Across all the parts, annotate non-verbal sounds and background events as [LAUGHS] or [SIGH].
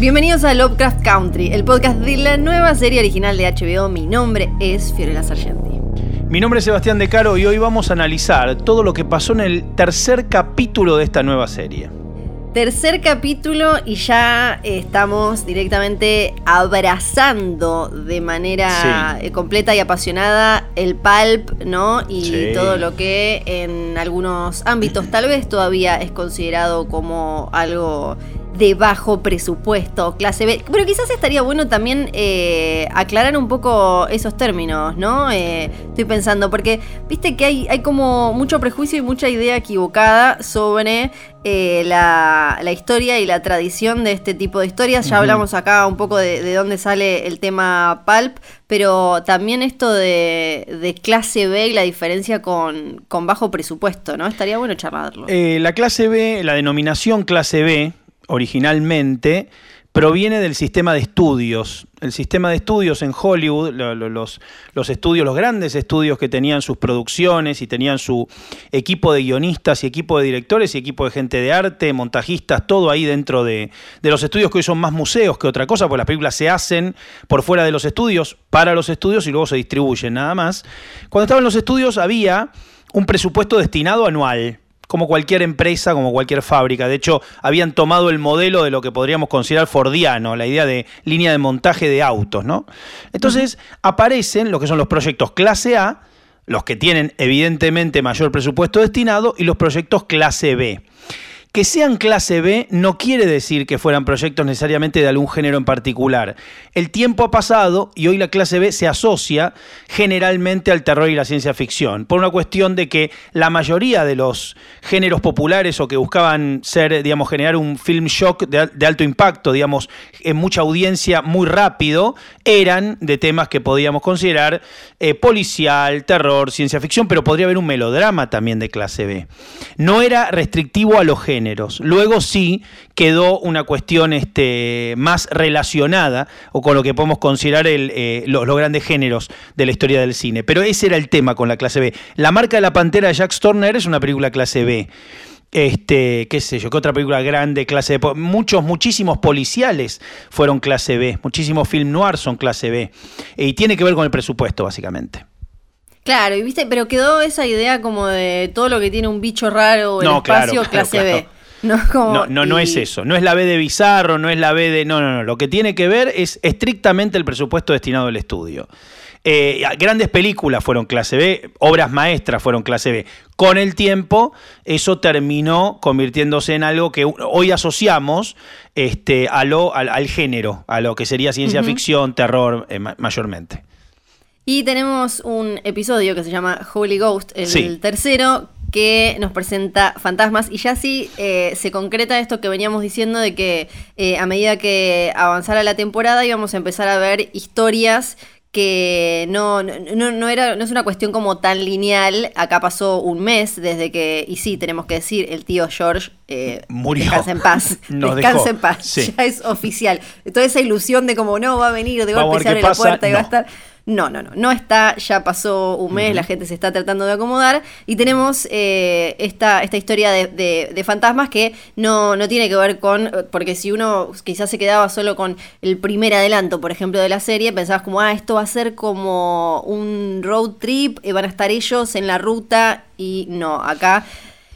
Bienvenidos a Lovecraft Country, el podcast de la nueva serie original de HBO. Mi nombre es Fiorella Sargenti. Mi nombre es Sebastián De Caro y hoy vamos a analizar todo lo que pasó en el tercer capítulo de esta nueva serie. Tercer capítulo y ya estamos directamente abrazando de manera Sí. eh, completa y apasionada el pulp, ¿no? Y Sí. todo lo que en algunos ámbitos tal vez todavía es considerado como algo de bajo presupuesto, clase B. Pero quizás estaría bueno también eh, aclarar un poco esos términos, ¿no? Eh, estoy pensando, porque viste que hay, hay como mucho prejuicio y mucha idea equivocada sobre eh, la, la historia y la tradición de este tipo de historias. Ya hablamos acá un poco de, de dónde sale el tema pulp, pero también esto de, de clase B y la diferencia con, con bajo presupuesto, ¿no? Estaría bueno charlarlo. Eh, la clase B, la denominación clase B, originalmente, proviene del sistema de estudios. El sistema de estudios en Hollywood, lo- lo- los, los estudios, los grandes estudios que tenían sus producciones y tenían su equipo de guionistas y equipo de directores y equipo de gente de arte, montajistas, todo ahí dentro de, de los estudios que hoy son más museos que otra cosa, porque las películas se hacen por fuera de los estudios, para los estudios y luego se distribuyen nada más. Cuando estaban los estudios había un presupuesto destinado anual como cualquier empresa, como cualquier fábrica. De hecho, habían tomado el modelo de lo que podríamos considerar fordiano, la idea de línea de montaje de autos, ¿no? Entonces, aparecen lo que son los proyectos clase A, los que tienen evidentemente mayor presupuesto destinado, y los proyectos clase B. Que sean clase B no quiere decir que fueran proyectos necesariamente de algún género en particular. El tiempo ha pasado y hoy la clase B se asocia generalmente al terror y la ciencia ficción, por una cuestión de que la mayoría de los géneros populares o que buscaban ser, digamos, generar un film shock de, al- de alto impacto, digamos, en mucha audiencia muy rápido, eran de temas que podíamos considerar eh, policial, terror, ciencia ficción, pero podría haber un melodrama también de clase B. No era restrictivo a los géneros. Luego sí quedó una cuestión este, más relacionada o con lo que podemos considerar eh, lo- los grandes géneros de la historia del cine. Pero ese era el tema con la clase B. La marca de la pantera de Jack Turner es una película clase B. Este, qué sé yo, qué otra película grande, clase B. Muchos, muchísimos policiales fueron clase B. Muchísimos film noir son clase B. Y tiene que ver con el presupuesto, básicamente. Claro, y viste, pero quedó esa idea como de todo lo que tiene un bicho raro o el No, espacio claro, clase claro. B. [LAUGHS] No, como- No, no, no y- es eso. No es la B de Bizarro, no es la B de. No, no, no. Lo que tiene que ver es estrictamente el presupuesto destinado al estudio. Eh, grandes películas fueron clase B, obras maestras fueron clase B. Con el tiempo, eso terminó convirtiéndose en algo que hoy asociamos este, a lo, al, al género, a lo que sería ciencia ficción, terror, eh, ma- mayormente. Y tenemos un episodio que se llama Holy Ghost, el Sí. tercero, que nos presenta fantasmas. Y ya sí eh, se concreta esto que veníamos diciendo de que eh, a medida que avanzara la temporada íbamos a empezar a ver historias que no, no, no- era, no es una cuestión como tan lineal. Acá pasó un mes desde que, y sí, tenemos que decir, el tío George eh, Murió. descansa en paz. [LAUGHS] Nos descansa dejó. en paz. Sí. Ya es oficial. Toda esa ilusión de como no va a venir, de golpe se abre la puerta y va a estar. No, no, no, no está, ya pasó un mes, la gente se está tratando de acomodar y tenemos eh, esta, esta historia de, de- de fantasmas que no, no tiene que ver con, porque si uno quizás se quedaba solo con el primer adelanto, por ejemplo, de la serie, pensabas como, ah, esto va a ser como un road trip, eh, van a estar ellos en la ruta y no, acá...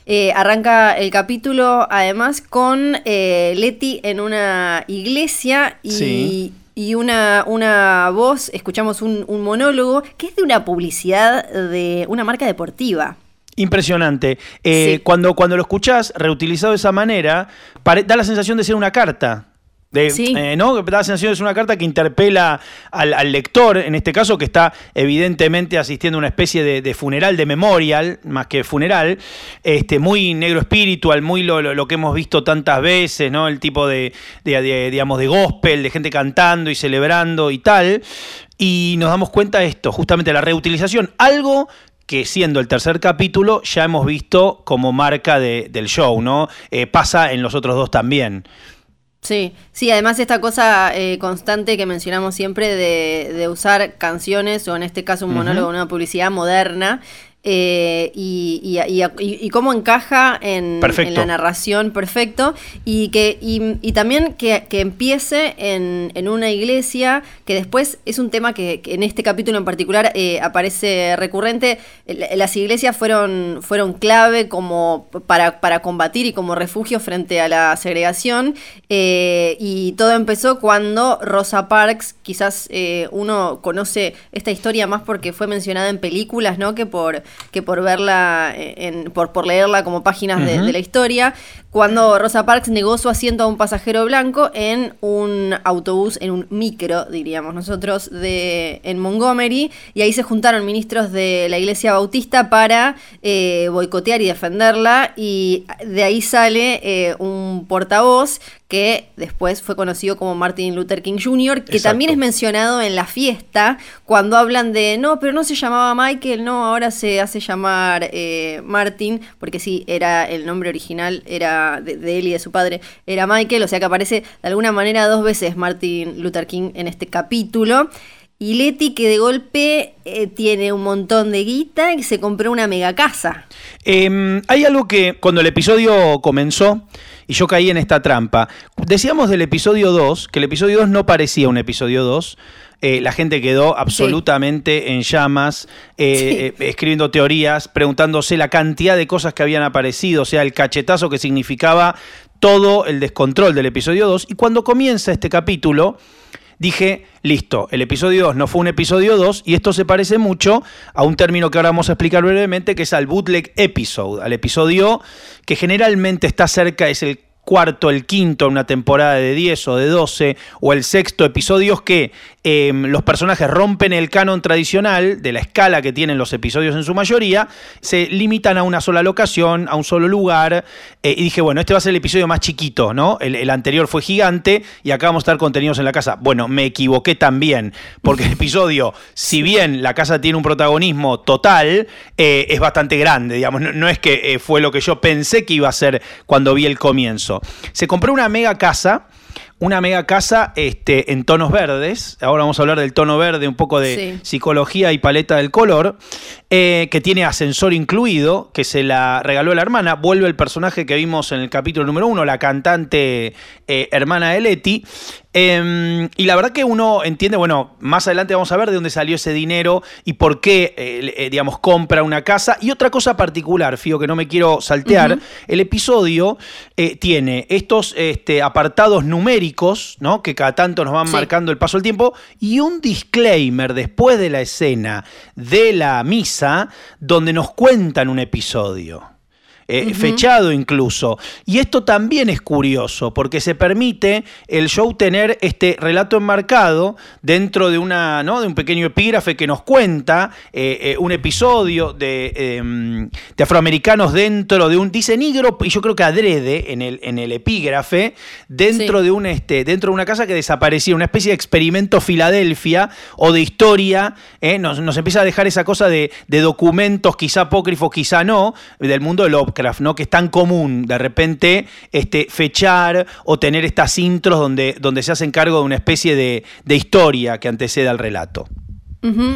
eh, arranca el capítulo además con eh, Leti en una iglesia y, Sí. Y una, una voz, escuchamos un, un monólogo que es de una publicidad de una marca deportiva. Impresionante. Eh, Sí. cuando, cuando lo escuchás reutilizado de esa manera, da la sensación de ser una carta. De, Sí. eh, ¿no? Da la sensación es una carta que interpela al, al lector, en este caso, que está evidentemente asistiendo a una especie de, de funeral, de memorial, más que funeral, este, muy negro espiritual, muy lo, lo- lo que hemos visto tantas veces, ¿no? El tipo de, de- de, digamos, de gospel, de gente cantando y celebrando y tal. Y nos damos cuenta de esto, justamente la reutilización, algo que siendo el tercer capítulo ya hemos visto como marca de- del show, ¿no? Eh, pasa en los otros dos también. Sí, sí, además esta cosa eh, constante que mencionamos siempre de, de usar canciones, o en este caso un monólogo, una publicidad moderna, eh, y, y- y- y- y cómo encaja en, la narración perfecto, y que y, también que, que empiece en, en una iglesia, que después es un tema que, que en este capítulo en particular eh, aparece recurrente, las iglesias fueron, fueron clave como para, para combatir y como refugio frente a la segregación, eh, y todo empezó cuando Rosa Parks, quizás uno conoce esta historia más porque fue mencionada en películas, ¿no? Que por, que por verla, eh, en, por, por leerla como páginas de, de la historia, cuando Rosa Parks negó su asiento a un pasajero blanco en un autobús, en un micro, diríamos nosotros, de, en Montgomery, y ahí se juntaron ministros de la Iglesia Bautista para eh, boicotear y defenderla, y de ahí sale eh, un portavoz que después fue conocido como Martin Luther King Jr., que Exacto. también es mencionado en la fiesta cuando hablan de, no, pero no se llamaba Michael, no, ahora se hace llamar eh, Martin, porque sí, era el nombre original, era de, él y de su padre, era Michael, o sea que aparece de alguna manera dos veces Martin Luther King en este capítulo. Y Leti que de golpe eh, tiene un montón de guita y se compró una mega casa. Eh, hay algo que cuando el episodio comenzó y yo caí en esta trampa, decíamos del episodio 2 que el episodio 2 no parecía un episodio 2. eh, la gente quedó absolutamente en llamas, eh, eh, escribiendo teorías, preguntándose la cantidad de cosas que habían aparecido, o sea, el cachetazo que significaba todo el descontrol del episodio 2. Y cuando comienza este capítulo, dije, listo, el episodio 2 no fue un episodio 2 y esto se parece mucho a un término que ahora vamos a explicar brevemente, que es al bootleg episode, al episodio que generalmente está cerca, es el cuarto, el quinto una temporada de 10 o de 12, o el sexto, episodios que eh, los personajes rompen el canon tradicional de la escala que tienen los episodios en su mayoría, se limitan a una sola locación, a un solo lugar, eh, y dije, bueno, este va a ser el episodio más chiquito, ¿no? El, anterior fue gigante y acá vamos a estar contenidos en la casa. Bueno, me equivoqué también, porque el episodio, si bien la casa tiene un protagonismo total, eh, es bastante grande, digamos, no, no es que eh, fue lo que yo pensé que iba a ser cuando vi el comienzo. Se compró una mega casa. Una mega casa este, en tonos verdes. Ahora vamos a hablar del tono verde, un poco de Sí. psicología y paleta del color. eh, que tiene ascensor incluido, que se la regaló la hermana. Vuelve el personaje que vimos en el capítulo número uno, la cantante eh, hermana de Leti. Eh, y la verdad que uno entiende, bueno, más adelante vamos a ver de dónde salió ese dinero y por qué, eh, eh, digamos, compra una casa. Y otra cosa particular, Fío, que no me quiero saltear, el episodio eh, tiene estos este, apartados numéricos, ¿no? Que cada tanto nos van Sí. marcando el paso del tiempo, y un disclaimer después de la escena de la misa, donde nos cuentan un episodio eh, fechado incluso. Y esto también es curioso, porque se permite el show tener este relato enmarcado dentro de, una, ¿no? de un pequeño epígrafe que nos cuenta eh, eh, un episodio de, eh, de afroamericanos dentro de un, dice negro, y yo creo que adrede en el, en el epígrafe, dentro, Sí. de un, este, dentro de una casa que desaparecía, una especie de experimento Filadelfia o de historia, nos, nos empieza a dejar esa cosa de, de documentos, quizá apócrifos, quizá no, del mundo de Que es tan común de repente este, fechar o tener estas intros donde, donde se hacen cargo de una especie de, de historia que antecede al relato.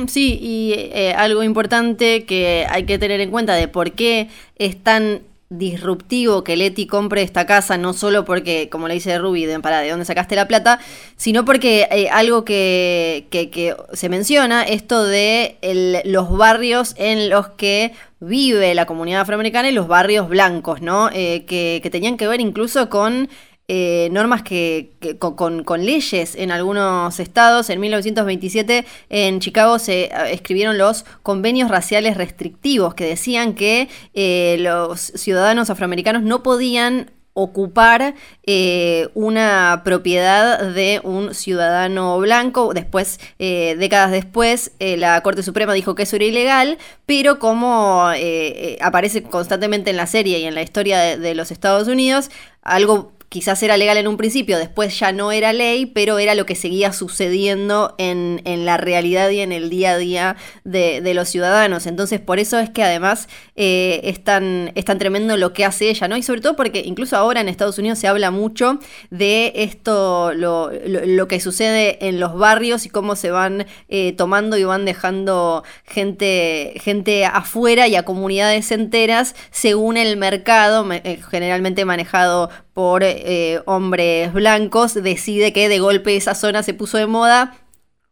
Sí, y eh, algo importante que hay que tener en cuenta de por qué es tan disruptivo que Leti compre esta casa, no solo porque, como le dice Ruby, de, para de dónde sacaste la plata, sino porque eh, algo que, que- que se menciona, esto de los barrios en los que vive la comunidad afroamericana y los barrios blancos, ¿no? Eh, que, que tenían que ver incluso con eh, normas que, con, leyes en algunos estados. En 1927 en Chicago se eh, escribieron los convenios raciales restrictivos que decían que eh, los ciudadanos afroamericanos no podían ocupar eh, una propiedad de un ciudadano blanco. Después, décadas después, la Corte Suprema dijo que eso era ilegal, pero como aparece constantemente en la serie y en la historia de los Estados Unidos, algo quizás era legal en un principio, después ya no era ley, pero era lo que seguía sucediendo en, la realidad y en el día a día de, los ciudadanos. Entonces, por eso es que además eh, es, tan, tremendo lo que hace ella, ¿no? Y sobre todo porque incluso ahora en Estados Unidos se habla mucho de esto, lo, que sucede en los barrios y cómo se van eh, tomando y van dejando gente, gente afuera y a comunidades enteras según el mercado, eh, generalmente manejado por eh, hombres blancos, decide que de golpe esa zona se puso de moda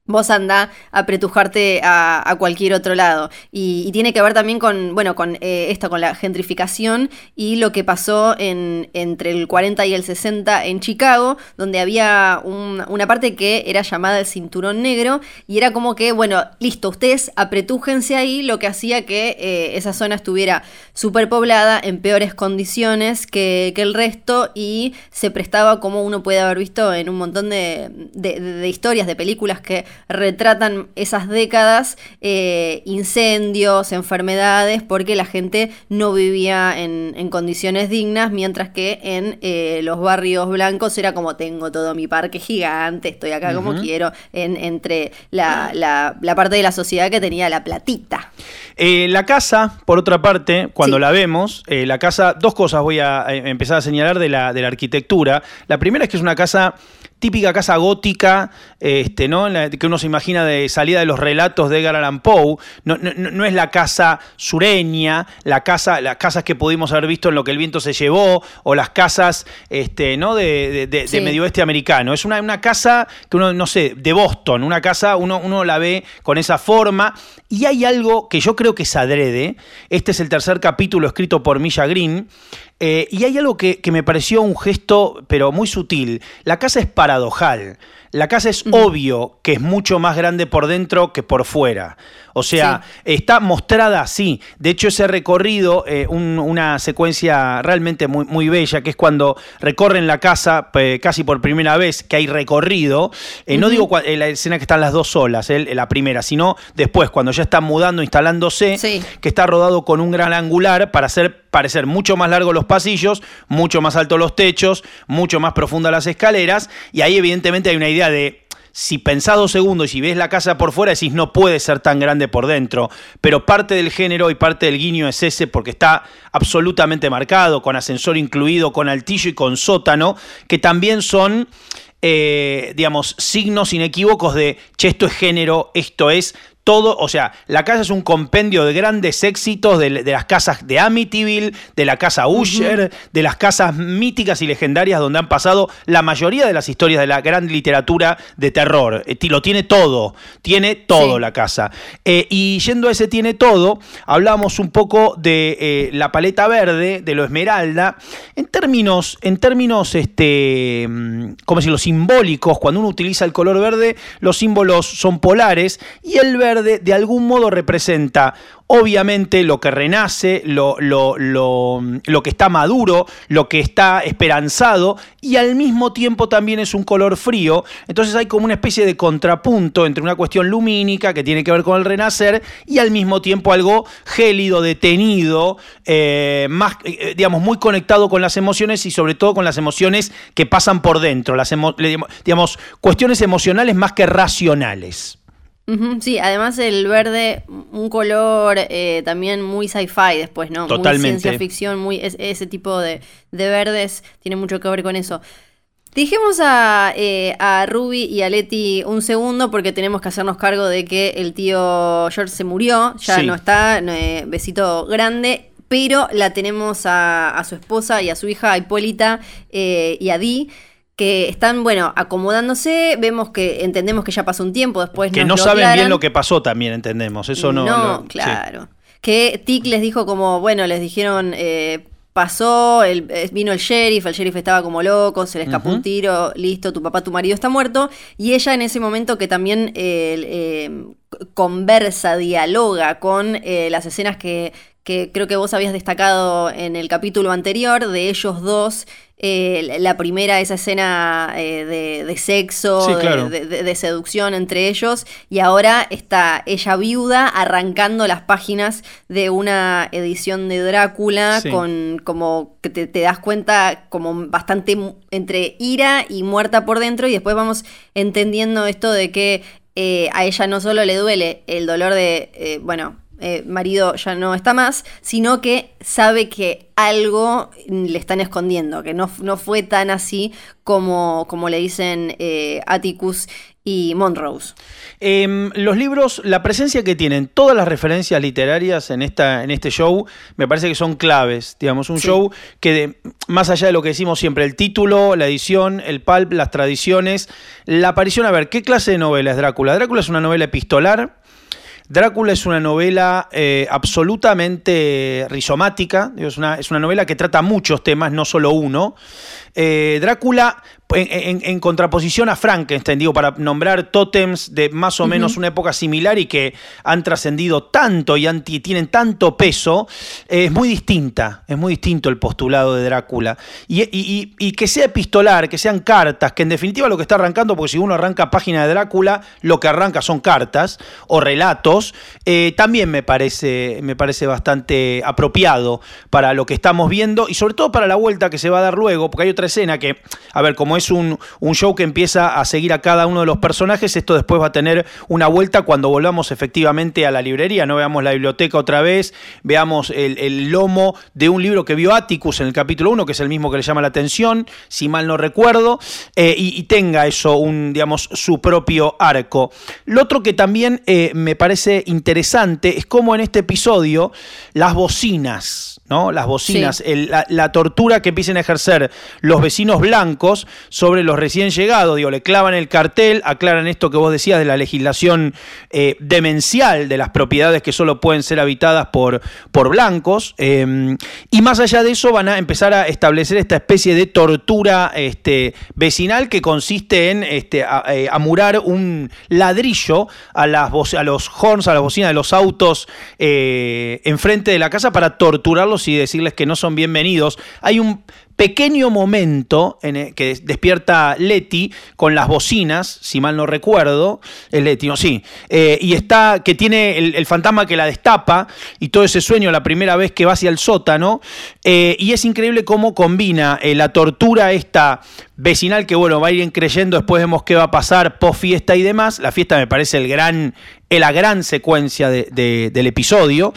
vos anda a pretujarte a, cualquier otro lado. Y, tiene que ver también con, bueno, con eh, esto, con la gentrificación y lo que pasó en, entre el 40 y el 60 en Chicago, donde había una parte que era llamada el cinturón negro y era como que, bueno, listo, ustedes apretújense ahí, lo que hacía que eh, esa zona estuviera superpoblada, en peores condiciones que, el resto y se prestaba, como uno puede haber visto en un montón de historias, de películas que retratan esas décadas, eh, incendios, enfermedades, porque la gente no vivía en, condiciones dignas, mientras que en eh, los barrios blancos era como tengo todo mi parque gigante, estoy acá como quiero, en, entre la, la, parte de la sociedad que tenía la platita. Eh, la casa, por otra parte, cuando la vemos, la casa, dos cosas voy a empezar a señalar de la, de la arquitectura. La primera es que es una casa típica casa gótica, este, ¿no? que uno se imagina de salida de los relatos de Edgar Allan Poe. No, es la casa sureña, la casa, las casas que pudimos haber visto en lo que el viento se llevó, o las casas este, ¿no? de, de, medio oeste americano. Es una, una, casa que uno, no sé, de Boston, una casa, uno, uno la ve con esa forma. Y hay algo que yo creo que es adrede. Este es el tercer capítulo escrito por Milla Green. Eh, y hay algo que, que, me pareció un gesto, pero muy sutil. La casa es paradojal. La casa es obvio que es mucho más grande por dentro que por fuera. O sea, está mostrada así. De hecho, ese recorrido, eh, una secuencia realmente muy, muy bella, que es cuando recorren la casa casi por primera vez, que hay recorrido. Eh, no digo eh, la escena que están las dos solas, la primera, sino después, cuando ya están mudando, instalándose, que está rodado con un gran angular para hacer parecer mucho más largos los pasillos, mucho más altos los techos, mucho más profundas las escaleras. Y ahí, evidentemente, hay una idea de si pensás dos segundos y ves la casa por fuera, decís no puede ser tan grande por dentro. Pero parte del género y parte del guiño es ese porque está absolutamente marcado, con ascensor incluido, con altillo y con sótano, que también son, eh, digamos, signos inequívocos de, che, esto es género, esto es todo, o sea, la casa es un compendio de grandes éxitos de, las casas de Amityville, de la casa Usher, de las casas míticas y legendarias donde han pasado la mayoría de las historias de la gran literatura de terror. Eh, lo tiene todo, tiene todo la casa. Eh, y yendo a ese tiene todo, hablamos un poco de eh, la paleta verde, de lo esmeralda, en términos, en términos, este, mm, como decirlo, simbólicos, cuando uno utiliza el color verde, los símbolos son polares y el verde de algún modo representa obviamente lo que renace, lo, lo, lo, que está maduro, lo que está esperanzado y al mismo tiempo también es un color frío. Entonces hay como una especie de contrapunto entre una cuestión lumínica que tiene que ver con el renacer y al mismo tiempo algo gélido, detenido, eh, más, eh, digamos, muy conectado con las emociones y sobre todo con las emociones que pasan por dentro, las digamos, cuestiones emocionales más que racionales sí, además el verde, un color eh, también muy sci-fi después, ¿no? Totalmente. Muy ciencia ficción, muy, ese tipo de, verdes tiene mucho que ver con eso. Dijimos a, eh, a Ruby y a Leti un segundo porque tenemos que hacernos cargo de que el tío George se murió, ya no está, eh, besito grande, pero la tenemos a, a, su esposa y a su hija, a Hipólita y a Dee que están, bueno, acomodándose, vemos que entendemos que ya pasó un tiempo, después Que no saben bien lo que pasó también, entendemos, eso no... No, claro. Que Tic les dijo como, bueno, les dijeron, eh, pasó, el, eh, vino el sheriff, el sheriff estaba como loco, se le escapó un tiro, listo, tu papá, tu marido está muerto, y ella en ese momento que también eh, conversa, dialoga con las escenas que, que creo que vos habías destacado en el capítulo anterior, de ellos dos eh, la primera, esa escena eh, de, de, sexo, Sí, de- claro. de, de- de seducción entre ellos, y ahora está ella viuda arrancando las páginas de una edición de Drácula Sí. con como que te, te das cuenta como bastante entre ira y muerta por dentro, y después vamos entendiendo esto de que eh, a ella no solo le duele el dolor de, eh, bueno, eh, marido ya no está más, sino que sabe que algo le están escondiendo, que no, no fue tan así como, como le dicen eh, Atticus y Monrose. Em, los libros, la presencia que tienen todas las referencias literarias en, esta, en este show, me parece que son claves. Digamos, un Sí. show que, de- más allá de lo que decimos siempre, el título, la edición, el pulp, las tradiciones, la aparición. A ver, ¿qué clase de novela es Drácula? Drácula es una novela epistolar. Drácula es una novela eh, absolutamente rizomática, es, una, es una novela que trata muchos temas, no solo uno. Eh, Drácula, en, en- en contraposición a Frankenstein, digo, para nombrar tótems de más o menos una época similar y que han trascendido tanto y han- tienen tanto peso, eh, es muy distinta, es muy distinto el postulado de Drácula. Y, y- y- y que sea epistolar, que sean cartas, que en definitiva lo que está arrancando, porque si uno arranca página de Drácula, lo que arranca son cartas o relatos, eh, también me parece, me parece bastante apropiado para lo que estamos viendo y sobre todo para la vuelta que se va a dar luego, porque hay otra escena que, a ver, como es un, show que empieza a seguir a cada uno de los personajes, esto después va a tener una vuelta cuando volvamos efectivamente a la librería, no veamos la biblioteca otra vez, veamos el, lomo de un libro que vio Atticus en el capítulo 1, que es el mismo que le llama la atención, si mal no recuerdo, eh, y, y tenga eso, un, digamos, su propio arco. Lo otro que también eh, me parece interesante es cómo en este episodio las bocinas, ¿no? Las bocinas, Sí. el- la, la tortura que empiecen a ejercer los vecinos blancos sobre los recién llegados, digo, le clavan el cartel, aclaran esto que vos decías de la legislación eh, demencial de las propiedades que solo pueden ser habitadas por, por blancos, eh, y más allá de eso van a empezar a establecer esta especie de tortura este, vecinal que consiste en este, a- eh, amurar un ladrillo a, las, a los horns, a las bocinas de los autos eh, enfrente de la casa para torturarlos y decirles que no son bienvenidos. Hay un pequeño momento en el que despierta Leti con las bocinas, si mal no recuerdo, es Leti, no, sí, eh, y está, que tiene el, fantasma que la destapa y todo ese sueño la primera vez que va hacia el sótano, eh, y es increíble cómo combina eh, la tortura esta vecinal que bueno, va a ir creyendo, después vemos qué va a pasar post fiesta y demás, la fiesta me parece el gran, la gran secuencia de- de- del episodio,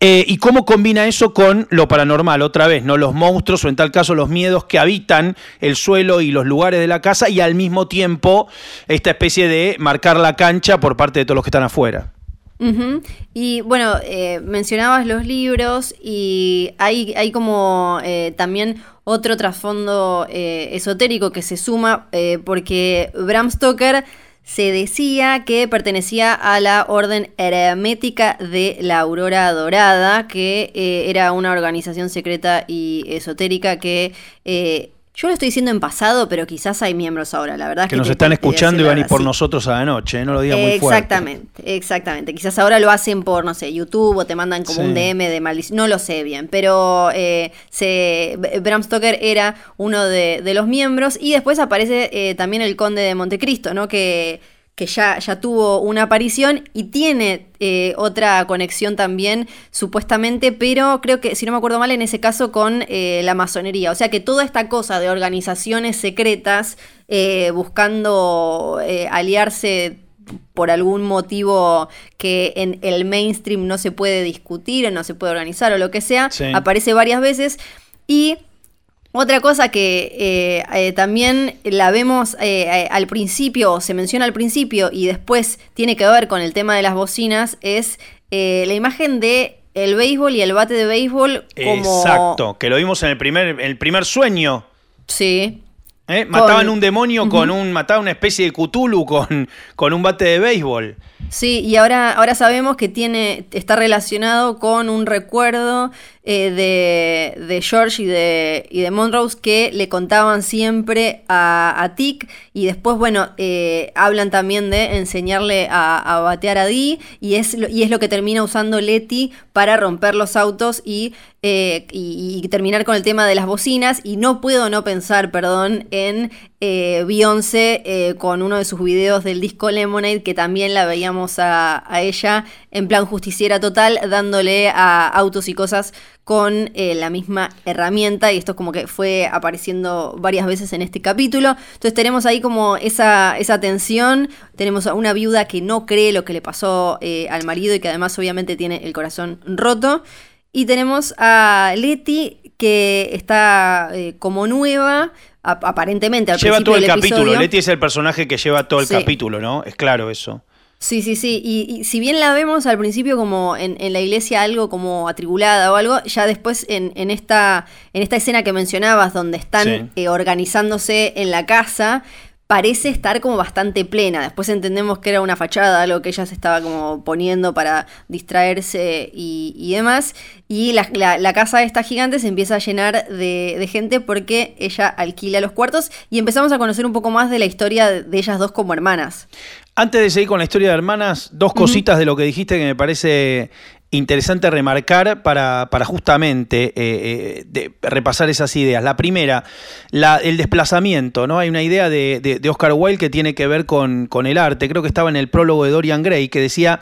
eh, y cómo combina eso con lo paranormal, otra vez, ¿no? Los monstruos o en tal caso los miedos que habitan el suelo y los lugares de la casa y al mismo tiempo esta especie de marcar la cancha por parte de todos los que están afuera. Y bueno, eh, mencionabas los libros y hay, hay como eh, también otro trasfondo esotérico que se suma porque Bram Stoker se decía que pertenecía a la Orden Hermética de la Aurora Dorada, que eh, era una organización secreta y esotérica que... eh, yo lo estoy diciendo en pasado, pero quizás hay miembros ahora, la verdad. es Que nos te- están te- escuchando y van a ir por sí. nosotros a la noche, ¿eh? no lo digan muy fuerte. Exactamente, exactamente. Quizás ahora lo hacen por, no sé, YouTube o te mandan como Sí. un DM de maldición. No lo sé bien, pero eh, se, Bram Stoker era uno de, de los miembros y después aparece eh, también el Conde de Montecristo, ¿no? Que, que ya, ya tuvo una aparición y tiene eh, otra conexión también, supuestamente, pero creo que, si no me acuerdo mal, en ese caso con eh, la masonería. O sea que toda esta cosa de organizaciones secretas eh, buscando aliarse por algún motivo que en el mainstream no se puede discutir o no se puede organizar o lo que sea, Sí. aparece varias veces. Y otra cosa que eh, eh, también la vemos eh, al principio, o se menciona al principio y después tiene que ver con el tema de las bocinas, es la imagen de el béisbol y el bate de béisbol como... Exacto, que lo vimos en el primer, el primer sueño. Sí. Mataban Con- un demonio con un. Mataban una especie de Cthulhu con, con un bate de béisbol. Sí, y ahora, ahora sabemos que tiene, está relacionado con un recuerdo eh, de, George y de, y de Monrose que le contaban siempre a, a Tick y después, bueno, eh, hablan también de enseñarle a, batear a Dee y es, y es lo que termina usando Letty para romper los autos y, eh, y, terminar con el tema de las bocinas y no puedo no pensar, perdón, en Beyoncé con uno de sus videos del disco Lemonade que también la veíamos a, ella en plan justiciera total dándole a autos y cosas con eh, la misma herramienta y esto como que fue apareciendo varias veces en este capítulo. Entonces tenemos ahí como esa, esa tensión, tenemos a una viuda que no cree lo que le pasó eh, al marido y que además obviamente tiene el corazón roto. Y tenemos a Leti que está eh, como nueva, aparentemente al lleva todo el capítulo. Leti es el personaje que lleva todo el capítulo, ¿no? Es claro eso. Sí, sí, sí. Y, si bien la vemos al principio como en, la iglesia algo como atribulada o algo, ya después en, en, esta, en esta escena que mencionabas, donde están eh, organizándose en la casa, parece estar como bastante plena. Después entendemos que era una fachada, algo que ella se estaba como poniendo para distraerse y, demás. Y la, la, casa esta gigante se empieza a llenar de, de, gente porque ella alquila los cuartos y empezamos a conocer un poco más de la historia de ellas dos como hermanas. Antes de seguir con la historia de hermanas, dos cositas de lo que dijiste que me parece interesante remarcar para, para justamente eh, eh, repasar esas ideas. La primera, la, el desplazamiento, ¿no? Hay una idea de, de, Oscar Wilde que tiene que ver con, con, el arte. Creo que estaba en el prólogo de Dorian Gray, que decía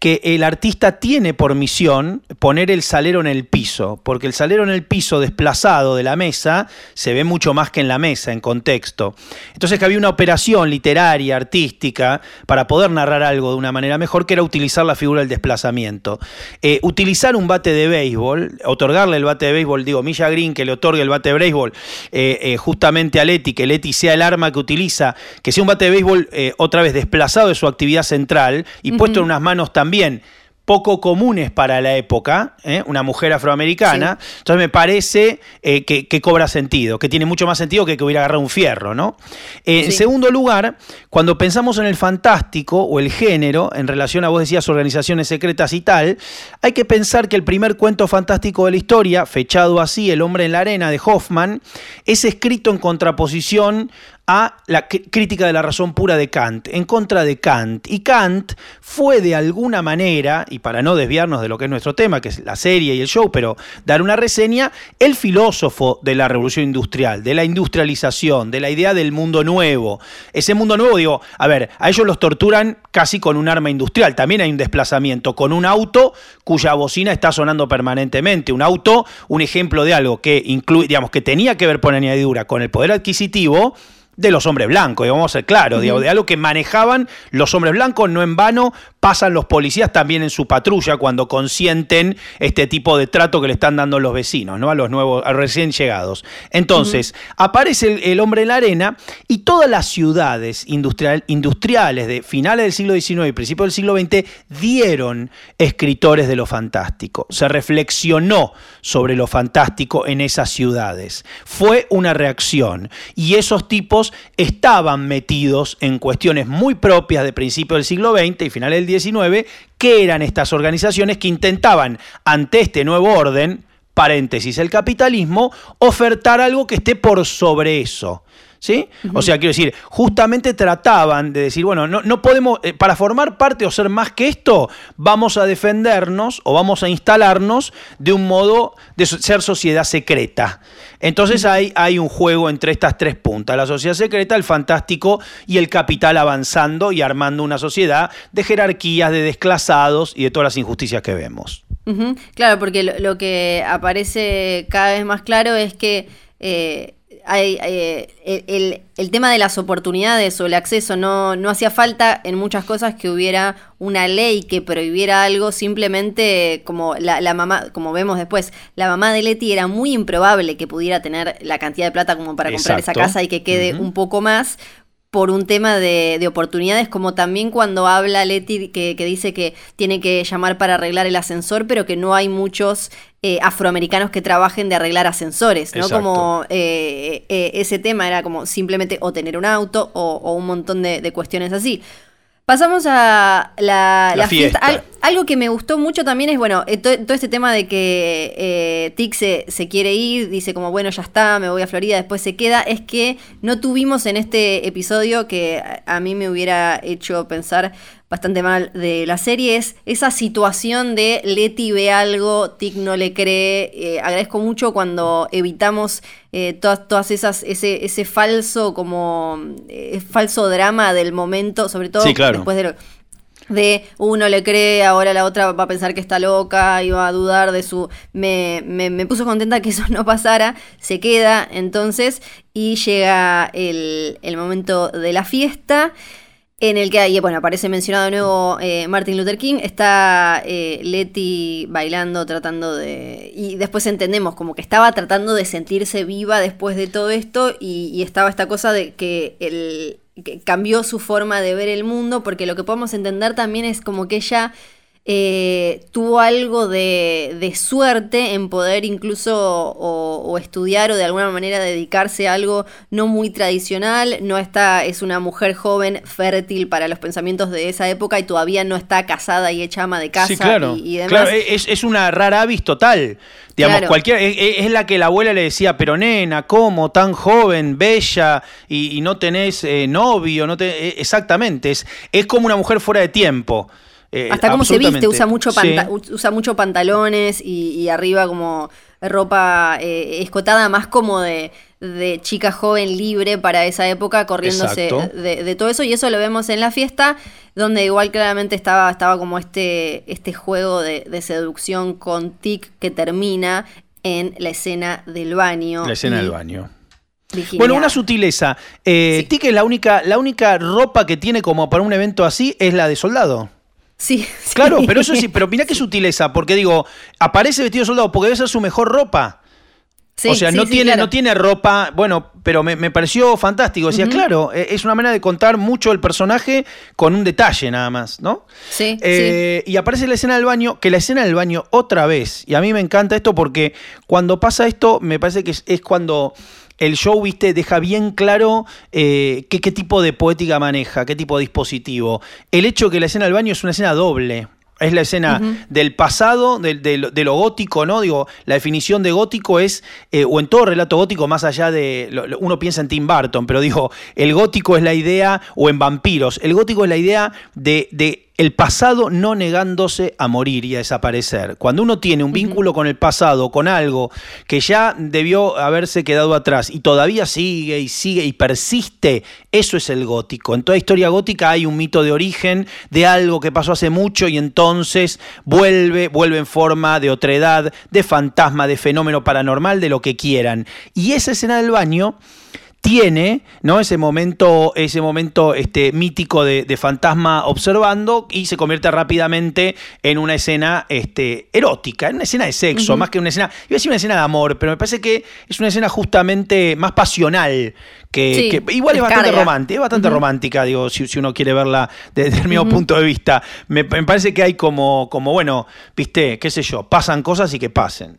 que el artista tiene por misión poner el salero en el piso, porque el salero en el piso desplazado de la mesa se ve mucho más que en la mesa, en contexto. Entonces que había una operación literaria, artística, para poder narrar algo de una manera mejor, que era utilizar la figura del desplazamiento. Eh, utilizar un bate de béisbol, otorgarle el bate de béisbol, digo, Milla Green que le otorgue el bate de béisbol eh, eh, justamente a Leti, que Leti sea el arma que utiliza, que sea un bate de béisbol otra vez desplazado de su actividad central y puesto en unas manos también también poco comunes para la época, ¿eh? una mujer afroamericana. Entonces me parece eh, que, cobra sentido, que tiene mucho más sentido que que hubiera agarrado un fierro, ¿no? Eh, en segundo lugar, cuando pensamos en el fantástico o el género, en relación a vos decías organizaciones secretas y tal, hay que pensar que el primer cuento fantástico de la historia, fechado así, El hombre en la arena de Hoffman, es escrito en contraposición a la crítica de la razón pura de Kant, en contra de Kant. Y Kant fue de alguna manera, y para no desviarnos de lo que es nuestro tema, que es la serie y el show, pero dar una reseña, el filósofo de la revolución industrial, de la industrialización, de la idea del mundo nuevo. Ese mundo nuevo, digo, a ver, a ellos los torturan casi con un arma industrial, también hay un desplazamiento, con un auto cuya bocina está sonando permanentemente, un auto, un ejemplo de algo que incluye, digamos, que tenía que ver por añadidura con el poder adquisitivo, de los hombres blancos, y vamos a ser claros, de algo que manejaban los hombres blancos, no en vano pasan los policías también en su patrulla cuando consienten este tipo de trato que le están dando los vecinos, ¿no? A los nuevos, a recién llegados. Entonces, aparece el, hombre en la arena y todas las ciudades industrial, industriales de finales del siglo XIX y principios del siglo XX dieron escritores de lo fantástico. Se reflexionó sobre lo fantástico en esas ciudades. Fue una reacción. Y esos tipos estaban metidos en cuestiones muy propias de principios del siglo XX y finales del XIX, que eran estas organizaciones que intentaban, ante este nuevo orden, paréntesis, el capitalismo, ofertar algo que esté por sobre eso. ¿Sí? O sea, quiero decir, justamente trataban de decir, bueno, no, no podemos, eh, para formar parte o ser más que esto, vamos a defendernos o vamos a instalarnos de un modo de ser sociedad secreta. Entonces hay, hay un juego entre estas tres puntas, la sociedad secreta, el fantástico y el capital avanzando y armando una sociedad de jerarquías, de desclasados y de todas las injusticias que vemos. Claro, porque lo, que aparece cada vez más claro es que... Eh, hay, eh, el, tema de las oportunidades o el acceso no, no hacía falta en muchas cosas que hubiera una ley que prohibiera algo, simplemente como la, la, mamá, como vemos después, la mamá de Leti era muy improbable que pudiera tener la cantidad de plata como para comprar esa casa y que quede un poco más, por un tema de, oportunidades, como también cuando habla Leti que, dice que tiene que llamar para arreglar el ascensor, pero que no hay muchos eh, afroamericanos que trabajen de arreglar ascensores, ¿no? Como eh, eh, ese tema era como simplemente o tener un auto o, un montón de, cuestiones así. Pasamos a la, fiesta. algo que me gustó mucho también es, bueno, eh, to- todo este tema de que eh, Tic se, se quiere ir, dice como, bueno, ya está, me voy a Florida, después se queda, es que no tuvimos en este episodio que a- a mí me hubiera hecho pensar bastante mal de la serie, es esa situación de Leti ve algo, Tic no le cree, eh, agradezco mucho cuando evitamos eh, todas, todas esas, ese, ese falso como, eh, falso drama del momento, sobre todo Sí, claro. después de lo de uno le cree, ahora la otra va a pensar que está loca y va a dudar de su... Me, me, me puso contenta que eso [LAUGHS] no pasara, se queda entonces y llega el, el momento de la fiesta en el que, ahí, bueno, aparece mencionado de nuevo eh, Martin Luther King, está eh, Letty bailando, tratando de... Y después entendemos como que estaba tratando de sentirse viva después de todo esto y, y estaba esta cosa de que el que cambió su forma de ver el mundo, porque lo que podemos entender también es como que ella eh, tuvo algo de, de suerte en poder incluso o, o estudiar o de alguna manera dedicarse a algo no muy tradicional, no está, es una mujer joven, fértil para los pensamientos de esa época y todavía no está casada y hecha ama de casa Sí, claro. y, y demás. Claro, es, es una rara avis total. Digamos, Claro. cualquiera, es, es la que la abuela le decía, pero nena, ¿cómo? Tan joven, bella, y, y no tenés eh, novio, no te- eh, exactamente, es, es como una mujer fuera de tiempo. Eh, Hasta cómo se viste, usa mucho, Sí. panta- usa mucho pantalones y, y arriba como ropa eh, escotada más como de, de chica joven libre para esa época, corriéndose de, de todo eso. Y eso lo vemos en la fiesta, donde igual claramente estaba, estaba como este, este juego de, de seducción con Tic que termina en la escena del baño. La escena Y del baño. Virginia- Bueno, una sutileza. Eh, Sí. Tic es la única, la única ropa que tiene como para un evento así es la de soldado. Sí, [LAUGHS] sí. Claro, pero eso sí, pero mirá qué sutileza, porque digo, aparece vestido de soldado porque debe ser su mejor ropa. Sí, o sea, sí, no, sí, tiene, claro. no tiene ropa, bueno, pero me, me pareció fantástico. Decía, claro, eh, es una manera de contar mucho el personaje con un detalle nada más, ¿no? Sí, Eh, Y aparece la escena del baño, que la escena del baño otra vez, y a mí me encanta esto porque cuando pasa esto, me parece que es, es cuando el show, viste, deja bien claro eh, qué, qué tipo de poética maneja, qué tipo de dispositivo. El hecho que la escena del baño es una escena doble. Es la escena del pasado, de, lo- de lo gótico, ¿no? Digo, la definición de gótico es, eh, o en todo relato gótico, más allá de. lo- lo- uno piensa en Tim Burton, pero digo, el gótico es la idea, o en vampiros, el gótico es la idea de, de el pasado no negándose a morir y a desaparecer. Cuando uno tiene un vínculo con el pasado, con algo que ya debió haberse quedado atrás y todavía sigue y sigue y persiste, eso es el gótico. En toda historia gótica hay un mito de origen de algo que pasó hace mucho y entonces vuelve, vuelve en forma de otredad, de fantasma, de fenómeno paranormal, de lo que quieran. Y esa escena del baño tiene ¿no? ese momento, ese momento este, mítico de, de fantasma observando y se convierte rápidamente en una escena este, erótica, en una escena de sexo, más que una escena, iba a decir una escena de amor, pero me parece que es una escena justamente más pasional. Que, Sí, que igual es bastante romántica, es bastante romántica, digo, si, si uno quiere verla desde el mismo punto de vista. Me, me parece que hay como, como, bueno, viste, qué sé yo, pasan cosas y que pasen.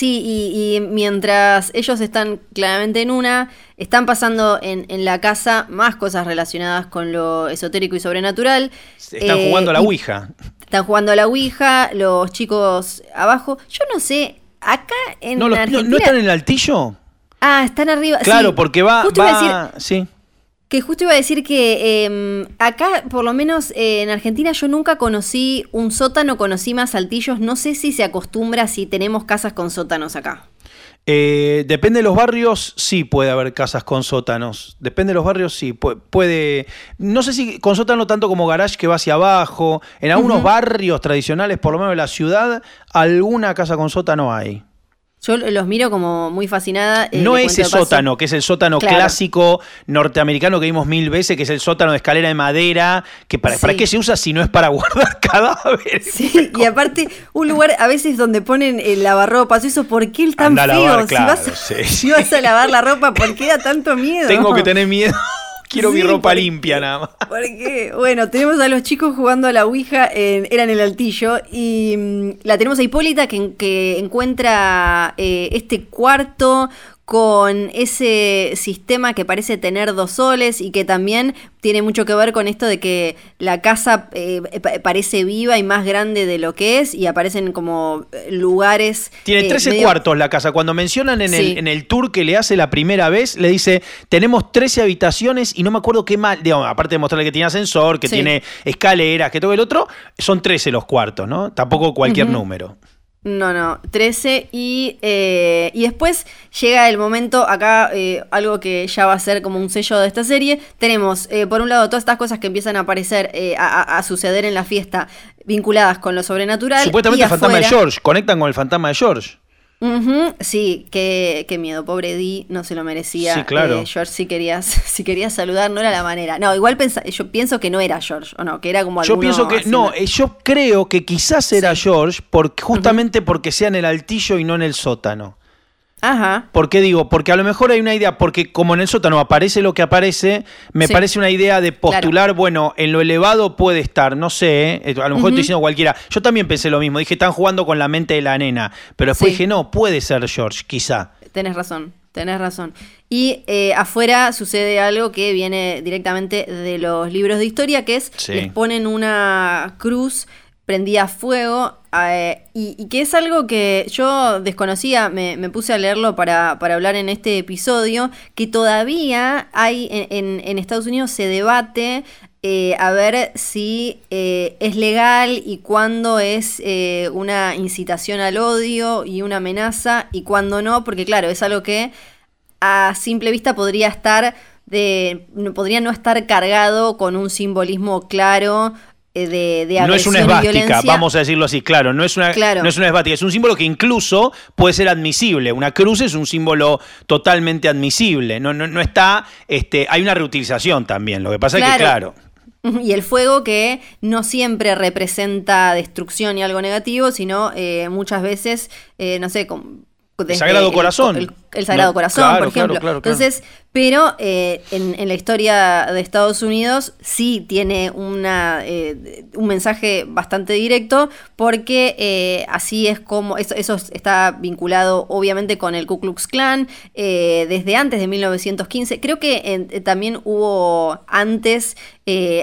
Sí, y, y mientras ellos están claramente en una, están pasando en, en la casa más cosas relacionadas con lo esotérico y sobrenatural. Están Eh, jugando a la Ouija. Están jugando a la Ouija, los chicos abajo. Yo no sé, acá en No, los- no- Argentina... ¿No están en el altillo? Ah, están arriba. Claro, sí. porque va, Justo iba a decir- va, sí. Que justo iba a decir que eh, acá, por lo menos eh, en Argentina, yo nunca conocí un sótano, conocí más saltillos. No sé si se acostumbra si tenemos casas con sótanos acá. Eh, depende de los barrios, sí puede haber casas con sótanos. Depende de los barrios, sí. pu- Puede. No sé si con sótano tanto como garage que va hacia abajo. En algunos barrios tradicionales, por lo menos de la ciudad, alguna casa con sótano hay. Yo los miro como muy fascinada. eh, no ese sótano, que es el sótano Claro. clásico norteamericano que vimos mil veces, que es el sótano de escalera de madera. que ¿Para, ¿para Sí. qué se usa si no es para [LAUGHS] guardar cadáveres? Sí, y aparte, un lugar a veces donde ponen el lavarropas, eso, ¿por qué el tan Anda feo? lavar, si, vas sí. si vas a lavar la ropa, ¿por qué da tanto miedo? Tengo que tener miedo. Quiero mi ropa porque- limpia nada más. [LAUGHS] Porque, bueno, tenemos a los chicos jugando a la Ouija, en, era en el altillo, y mm, la tenemos a Hipólita que, que encuentra eh, este cuarto con ese sistema que parece tener dos soles y que también tiene mucho que ver con esto de que la casa eh, parece viva y más grande de lo que es y aparecen como eh, lugares... Tiene 13 cuartos la casa. Cuando mencionan en, el, en el tour que le hace la primera vez, le dice, tenemos 13 habitaciones y no me acuerdo qué mal, digamos, aparte de mostrarle que tiene ascensor, que tiene escaleras, que todo el otro, son 13 los cuartos, ¿no? Tampoco cualquier número. No, no, 13 y, eh, y después llega el momento, acá eh, algo que ya va a ser como un sello de esta serie, tenemos eh, por un lado todas estas cosas que empiezan a aparecer, a, suceder en la fiesta vinculadas con lo sobrenatural. Supuestamente el fantasma de George, conectan con el fantasma de George sí, qué, qué, miedo. Pobre Di, no se lo merecía. Sí, claro. George, si querías, [LAUGHS] si querías saludar, no era la manera. No, igual yo pienso que no era George, o no, que era como Yo pienso que, no, eh, yo creo que quizás era George, justamente porque sea en el altillo y no en el sótano. Ajá. ¿Por qué digo? Porque a lo mejor hay una idea, porque como en el sótano aparece lo que aparece, me parece una idea de postular, bueno, en lo elevado puede estar, no sé, eh, a lo mejor estoy diciendo cualquiera. Yo también pensé lo mismo, dije, están jugando con la mente de la nena, pero después dije, no, puede ser George, quizá. Tenés razón, tenés razón. Y eh, afuera sucede algo que viene directamente de los libros de historia, que es, les ponen una cruz prendía fuego eh, y, que es algo que yo desconocía, me, puse a leerlo para, hablar en este episodio, que todavía hay en, Estados Unidos se debate eh, a ver si eh, es legal y cuándo es una incitación al odio y una amenaza y cuándo no, porque claro, es algo que a simple vista podría estar de, podría no estar cargado con un simbolismo claro de, de No es una esvástica, vamos a decirlo así, claro, no es una, no es una esvástica, es un símbolo que incluso puede ser admisible. Una cruz es un símbolo totalmente admisible. No, no, no está, este, hay una reutilización también. Lo que pasa es que, claro. [LAUGHS] Y el fuego que no siempre representa destrucción y algo negativo, sino eh, muchas veces, eh, no sé, el Sagrado Corazón. El, Sagrado Corazón, por ejemplo. Entonces, pero eh, en, la historia de Estados Unidos sí tiene eh, un mensaje bastante directo porque eh, así es como, eso, está vinculado obviamente con el Ku Klux Klan desde antes de 1915. Creo que también hubo antes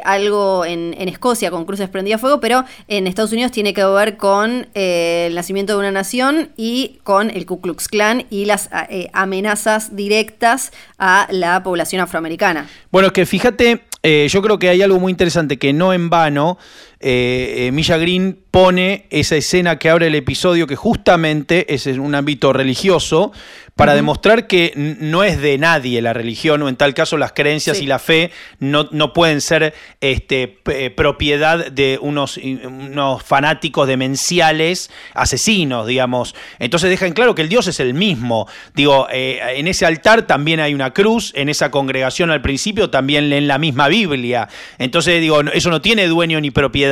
algo en, en, Escocia con cruces prendidas a fuego, pero en Estados Unidos tiene que ver con el nacimiento de una nación y con el Ku Klux Klan y las amenazas directas a la población afroamericana. Bueno, que fíjate, eh, yo creo que hay algo muy interesante que no en vano eh, eh Green pone esa escena que abre el episodio, que justamente es en un ámbito religioso, para demostrar que no es de nadie la religión, o en tal caso las creencias y la fe no, no pueden ser este, propiedad de unos, unos fanáticos demenciales, asesinos, digamos. Entonces dejan claro que el Dios es el mismo. Digo, eh, en ese altar también hay una cruz, en esa congregación al principio también leen la misma Biblia. Entonces digo, eso no tiene dueño ni propiedad.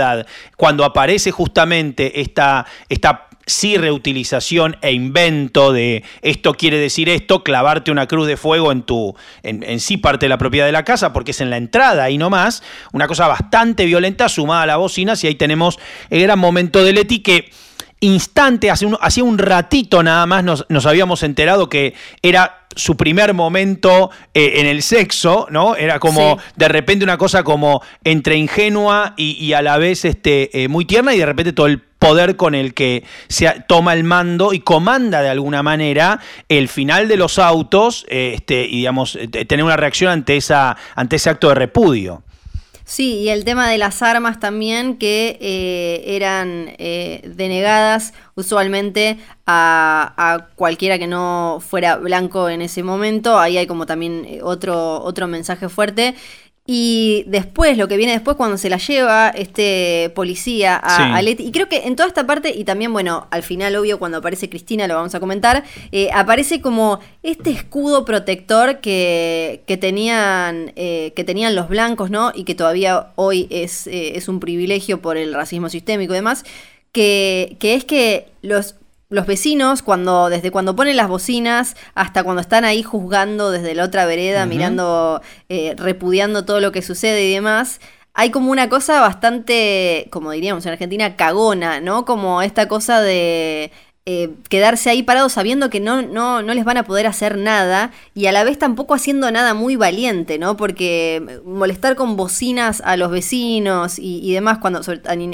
Cuando aparece justamente esta, esta sí reutilización e invento de esto quiere decir esto, clavarte una cruz de fuego en tu, en, sí parte de la propiedad de la casa, porque es en la entrada y no más, una cosa bastante violenta sumada a la bocina, y ahí tenemos el gran momento de Leti que instante, hace un, hacía un ratito nada más nos, habíamos enterado que era su primer momento eh, en el sexo, ¿no? Era como de repente una cosa como entre ingenua y, a la vez este, eh, muy tierna y de repente todo el poder con el que se toma el mando y comanda de alguna manera el final de los autos este, y digamos, tener una reacción ante, esa, ante ese acto de repudio. Sí, y el tema de las armas también, que eh, eran eh, denegadas usualmente a, a, cualquiera que no fuera blanco en ese momento. Ahí hay como también eh, otro, otro mensaje fuerte. Y después, lo que viene después, cuando se la lleva este policía a, Leti, y creo que en toda esta parte, y también, bueno, al final, obvio, cuando aparece Cristina, lo vamos a comentar, eh, aparece como este escudo protector que, que tenían, eh, que tenían los blancos, ¿no? Y que todavía hoy es, eh, es un privilegio por el racismo sistémico y demás, que, que es que los los vecinos, cuando, desde cuando ponen las bocinas hasta cuando están ahí juzgando desde la otra vereda, mirando, eh, repudiando todo lo que sucede y demás, hay como una cosa bastante, como diríamos en Argentina, cagona, ¿no? Como esta cosa de eh, quedarse ahí parados sabiendo que no, no, no les van a poder hacer nada y a la vez tampoco haciendo nada muy valiente, ¿no? Porque molestar con bocinas a los vecinos y, demás, cuando,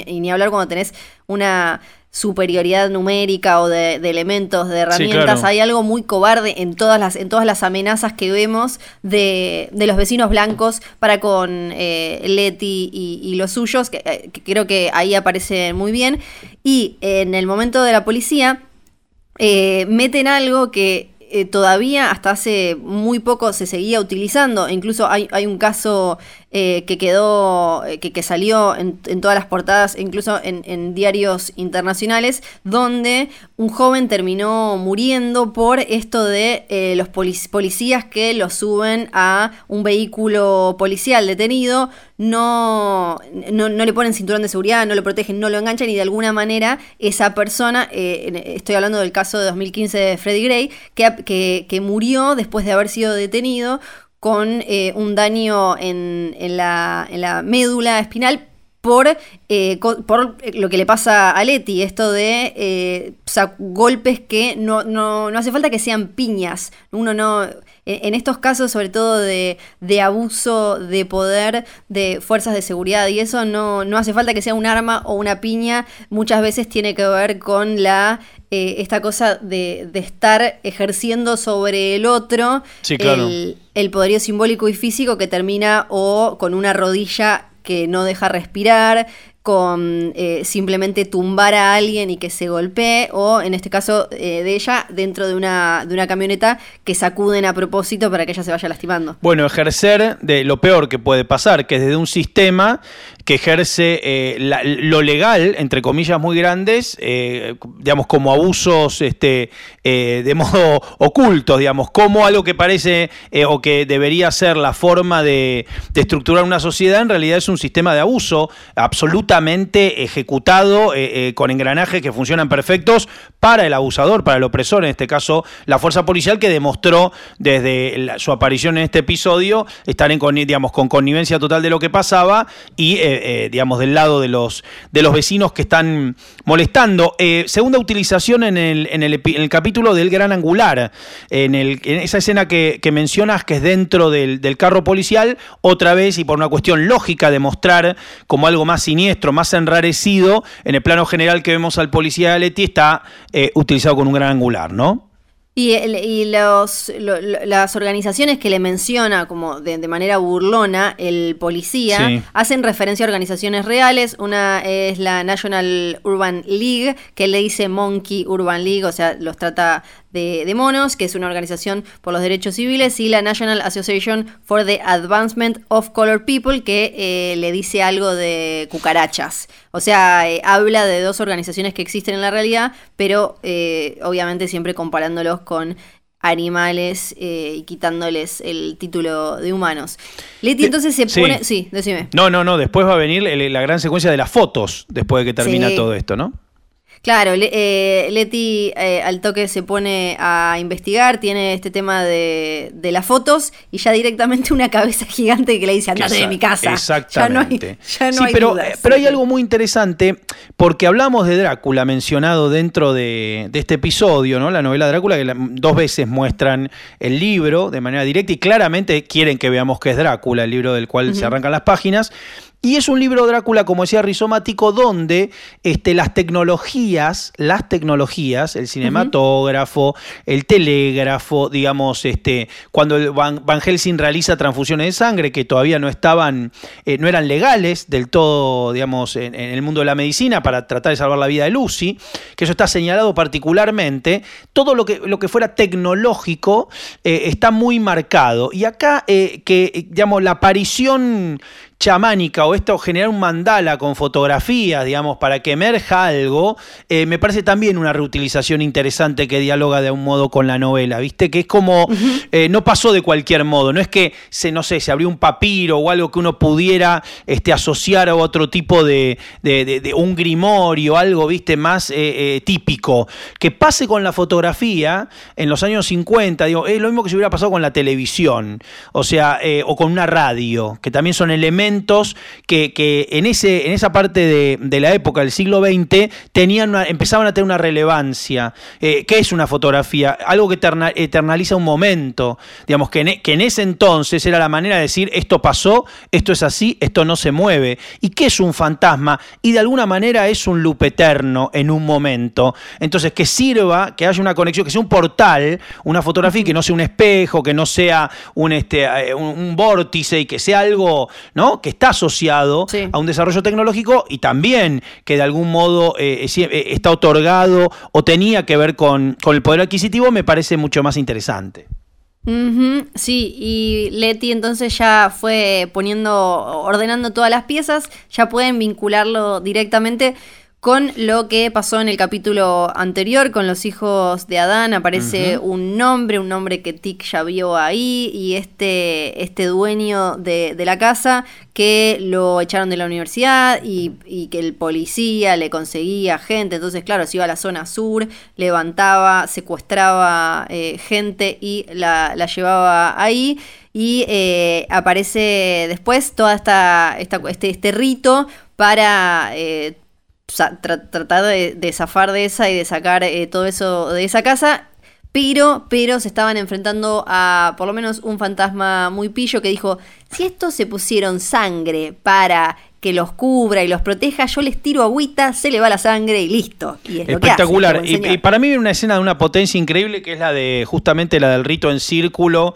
y ni hablar cuando tenés una superioridad numérica o de, elementos, de herramientas. Hay algo muy cobarde en todas las, en todas las amenazas que vemos de, los vecinos blancos para con eh, Leti y, los suyos, eh, que, creo que ahí aparece muy bien. Y en el momento de la policía, eh, meten algo que todavía hasta hace muy poco se seguía utilizando. Incluso hay, hay un caso eh, que quedó, eh, que, salió en, todas las portadas, incluso en, diarios internacionales, donde un joven terminó muriendo por esto de eh, los policías que lo suben a un vehículo policial detenido, no, no, le ponen cinturón de seguridad, no lo protegen, no lo enganchan y de alguna manera esa persona, estoy hablando del caso de 2015 de Freddie Gray, que, que murió después de haber sido detenido con eh, un daño en, la, en, la, médula espinal por, eh, por lo que le pasa a Leti, esto de eh, golpes que no, no, no, hace falta que sean piñas, uno no... En estos casos, sobre todo de, de, abuso de poder de fuerzas de seguridad y eso, no, no hace falta que sea un arma o una piña, muchas veces tiene que ver con la eh, esta cosa de, estar ejerciendo sobre el otro el, el poderío simbólico y físico que termina o con una rodilla que no deja respirar, con eh, simplemente tumbar a alguien y que se golpee, o en este caso eh, de ella, dentro de una, de una camioneta que sacuden a propósito para que ella se vaya lastimando. Bueno, ejercer de lo peor que puede pasar, que es desde un sistema que ejerce eh, lo legal, entre comillas muy grandes, digamos, como abusos este, de modo ocultos, digamos, como algo que parece o que debería ser la forma de, de estructurar una sociedad, en realidad es un sistema de abuso absoluto ejecutado eh, eh, con engranajes que funcionan perfectos para el abusador, para el opresor, en este caso la fuerza policial que demostró desde su aparición en este episodio estar en, digamos, con connivencia total de lo que pasaba y eh, digamos del lado de los, de los vecinos que están molestando. segunda utilización en el, en el, capítulo del gran angular, en, el, en esa escena que, mencionas que es dentro del, del carro policial, otra vez y por una cuestión lógica de mostrar como algo más siniestro, más enrarecido, en el plano general que vemos al policía de Leti, está eh, utilizado con un gran angular, ¿no? Y, y los, las organizaciones que le menciona como de, manera burlona el policía hacen referencia a organizaciones reales. Una es la National Urban League, que le dice Monkey Urban League, o sea, los trata de, monos, que es una organización por los derechos civiles, y la National Association for the Advancement of Colored People, que eh, le dice algo de cucarachas. O sea, eh, habla de dos organizaciones que existen en la realidad, pero eh, obviamente siempre comparándolos con animales y quitándoles el título de humanos. Leti entonces se pone... Sí. decime. No, no, no, después va a venir la gran secuencia de las fotos después de que termina todo esto, ¿no? Claro, eh, Leti eh, al toque se pone a investigar, tiene este tema de, de, las fotos y ya directamente una cabeza [LAUGHS] gigante que le dice andate de mi casa. Exactamente. Ya no hay, pero, pero hay algo muy interesante porque hablamos de Drácula mencionado dentro de, este episodio, ¿no? La novela Drácula que dos veces muestran el libro de manera directa y claramente quieren que veamos que es Drácula, el libro del cual se arrancan las páginas. Y es un libro Drácula, como decía, rizomático, donde este, las tecnologías, las tecnologías, el cinematógrafo, el telégrafo, digamos, este, cuando Van, Helsing realiza transfusiones de sangre que todavía no estaban, eh, no eran legales del todo, digamos, en, el mundo de la medicina para tratar de salvar la vida de Lucy, que eso está señalado particularmente, todo lo que, lo que fuera tecnológico eh, está muy marcado. Y acá, eh, que, digamos, la aparición chamánica o esto generar un mandala con fotografías, digamos, para que emerja algo, eh, me parece también una reutilización interesante que dialoga de un modo con la novela, ¿viste? Que es como, eh, no pasó de cualquier modo, no es que se, no sé, se abrió un papiro o algo que uno pudiera este, asociar a otro tipo de, de, un grimorio, algo, ¿viste? Más eh, típico. Que pase con la fotografía en los años 50, digo, es lo mismo que se hubiera pasado con la televisión, o sea, o con una radio, que también son elementos que, en, ese, en esa parte de, la época del siglo XX tenían empezaban a tener una relevancia. Eh, ¿Qué es una fotografía? Algo que eterna- eternaliza un momento. Digamos que en, e- que en ese entonces era la manera de decir esto pasó, esto es así, esto no se mueve. ¿Y qué es un fantasma? Y de alguna manera es un loop eterno en un momento. Entonces, que sirva, que haya una conexión, que sea un portal, una fotografía que no sea un espejo, que no sea un, este, eh, un vórtice y que sea algo ¿no? Que está asociado Sí. a un desarrollo tecnológico y también que de algún modo eh, sí, eh, está otorgado o tenía que ver con, con el poder adquisitivo, me parece mucho más interesante. Sí, y Leti entonces ya fue poniendo, ordenando todas las piezas, ya pueden vincularlo directamente con lo que pasó en el capítulo anterior con los hijos de Adán. Aparece un nombre, un nombre que Tic ya vio ahí, y este, este dueño de, de la casa que lo echaron de la universidad y, y que el policía le conseguía gente. Entonces, claro, se iba a la zona sur, levantaba, secuestraba eh, gente y la, la llevaba ahí. Y eh, aparece después toda esta, esta- este, este rito para eh, tra- tratar de, de zafar de esa y de sacar eh, todo eso de esa casa. Pero, pero se estaban enfrentando a por lo menos un fantasma muy pillo que dijo, si estos se pusieron sangre para que los cubra y los proteja, yo les tiro agüita, se le va la sangre y listo. Y es lo que hace, Espectacular. y, y para mí viene una escena de una potencia increíble que es la de justamente la del rito en círculo.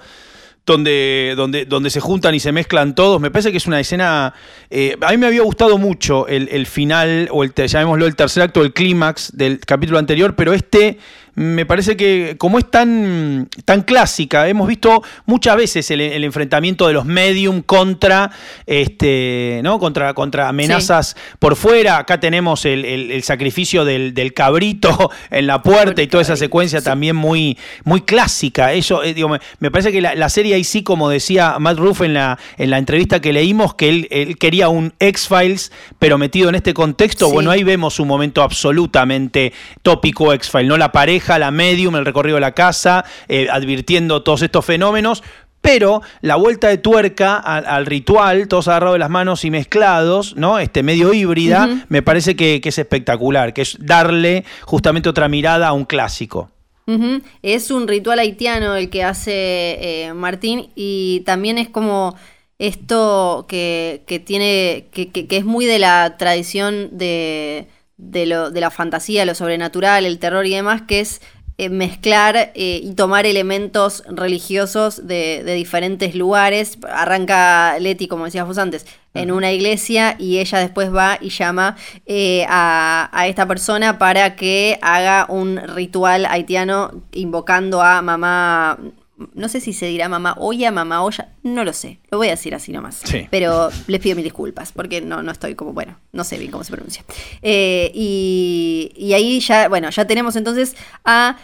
Donde, donde, donde se juntan y se mezclan todos. Me parece que es una escena. eh, a mí me había gustado mucho el, el final, o el, llamémoslo el tercer acto, el clímax del capítulo anterior, pero este me parece que, como es tan, tan clásica, hemos visto muchas veces el, el enfrentamiento de los medium contra, este, ¿no? contra, contra amenazas por fuera. Acá tenemos el, el- el sacrificio del, del cabrito [LAUGHS] en la puerta y toda esa secuencia también muy, muy clásica. Eso, eh, digo, me, me parece que la, la serie ahí sí, como decía Matt Ruff en la, en la entrevista que leímos, que él, él quería un X-Files, pero metido en este contexto. Sí. Bueno, ahí vemos un momento absolutamente tópico X-Files, ¿no? La pareja, la medium, el recorrido de la casa, eh, advirtiendo todos estos fenómenos. Pero la vuelta de tuerca al, al ritual, todos agarrados de las manos y mezclados, ¿no? Este medio híbrida, me parece que, que es espectacular, que es darle justamente otra mirada a un clásico. Es un ritual haitiano el que hace eh, Martín y también es como esto que, que tiene, que- que es muy de la tradición de, de, lo, de la fantasía, lo sobrenatural, el terror y demás, que es eh, mezclar eh, y tomar elementos religiosos de, de diferentes lugares. Arranca Leti, como decías vos antes, en una iglesia y ella después va y llama eh, a, a esta persona para que haga un ritual haitiano invocando a mamá. No sé si se dirá mamá olla, mamá olla, no lo sé, lo voy a decir así nomás. Sí. Pero les pido mis disculpas, porque no, no estoy como, bueno, no sé bien cómo se pronuncia. Eh, y, y ahí ya, bueno, ya tenemos entonces a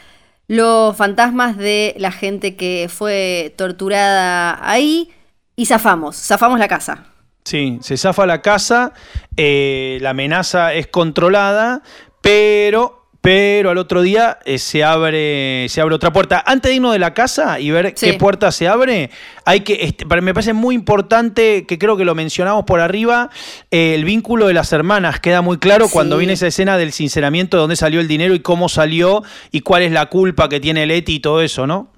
los fantasmas de la gente que fue torturada ahí y zafamos, zafamos la casa. Sí, se zafa la casa, eh, la amenaza es controlada, pero, pero al otro día eh, se, abre, se abre otra puerta. Antes de irnos de la casa y ver Sí. qué puerta se abre, hay que, este, me parece muy importante, que creo que lo mencionamos por arriba, eh, el vínculo de las hermanas queda muy claro cuando viene esa escena del sinceramiento de dónde salió el dinero y cómo salió y cuál es la culpa que tiene Leti y todo eso, ¿no?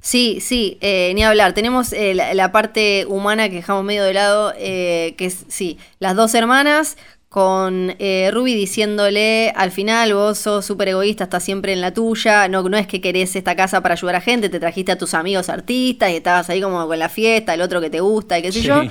Sí, sí, eh, ni hablar. Tenemos eh, la, la parte humana que dejamos medio de lado, eh, que es, sí, las dos hermanas con eh, Ruby diciéndole al final, vos sos súper egoísta, estás siempre en la tuya, no, no es que querés esta casa para ayudar a gente, te trajiste a tus amigos artistas y estabas ahí como con la fiesta, el otro que te gusta y qué sé Sí. yo.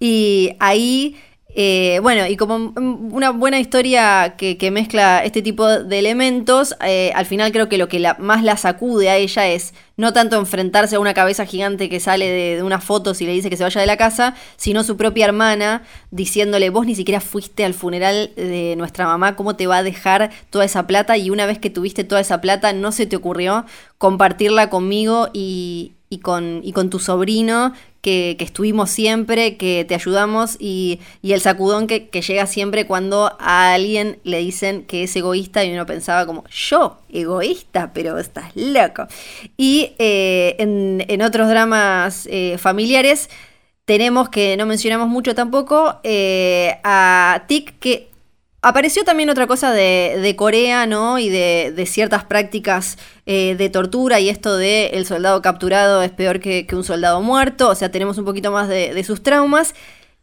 Y ahí, eh, bueno, y como una buena historia que, mezcla este tipo de elementos, eh, al final creo que lo que la- más la sacude a ella es no tanto enfrentarse a una cabeza gigante que sale de, unas fotos y le dice que se vaya de la casa, sino su propia hermana diciéndole, vos ni siquiera fuiste al funeral de nuestra mamá, ¿cómo te va a dejar toda esa plata? Y una vez que tuviste toda esa plata, no se te ocurrió compartirla conmigo y, y con tu sobrino, que, estuvimos siempre, que te ayudamos, y, el sacudón que, llega siempre cuando a alguien le dicen que es egoísta y uno pensaba como, yo, egoísta, pero estás loco. Y eh, en, otros dramas eh, familiares, tenemos que no mencionamos mucho tampoco eh, a Tik, que apareció también otra cosa de, Corea, ¿no? Y de, ciertas prácticas eh, de tortura y esto de el soldado capturado es peor que, un soldado muerto, o sea, tenemos un poquito más de, sus traumas.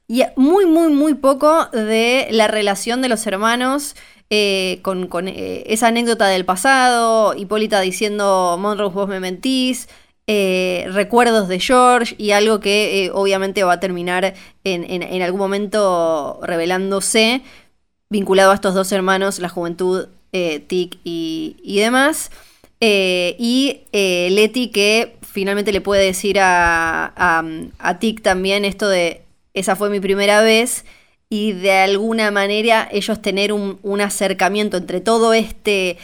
Y muy, muy, muy poco de la relación de los hermanos eh, con, esa anécdota del pasado, Hipólita diciendo, Monroe, vos me mentís, eh, recuerdos de George y algo que eh, obviamente va a terminar en, algún momento revelándose vinculado a estos dos hermanos, la juventud, eh, Tic y, demás. y Leti que finalmente le puede decir a, a, Tic también esto de, esa fue mi primera vez y de alguna manera ellos tener un, un acercamiento entre todo este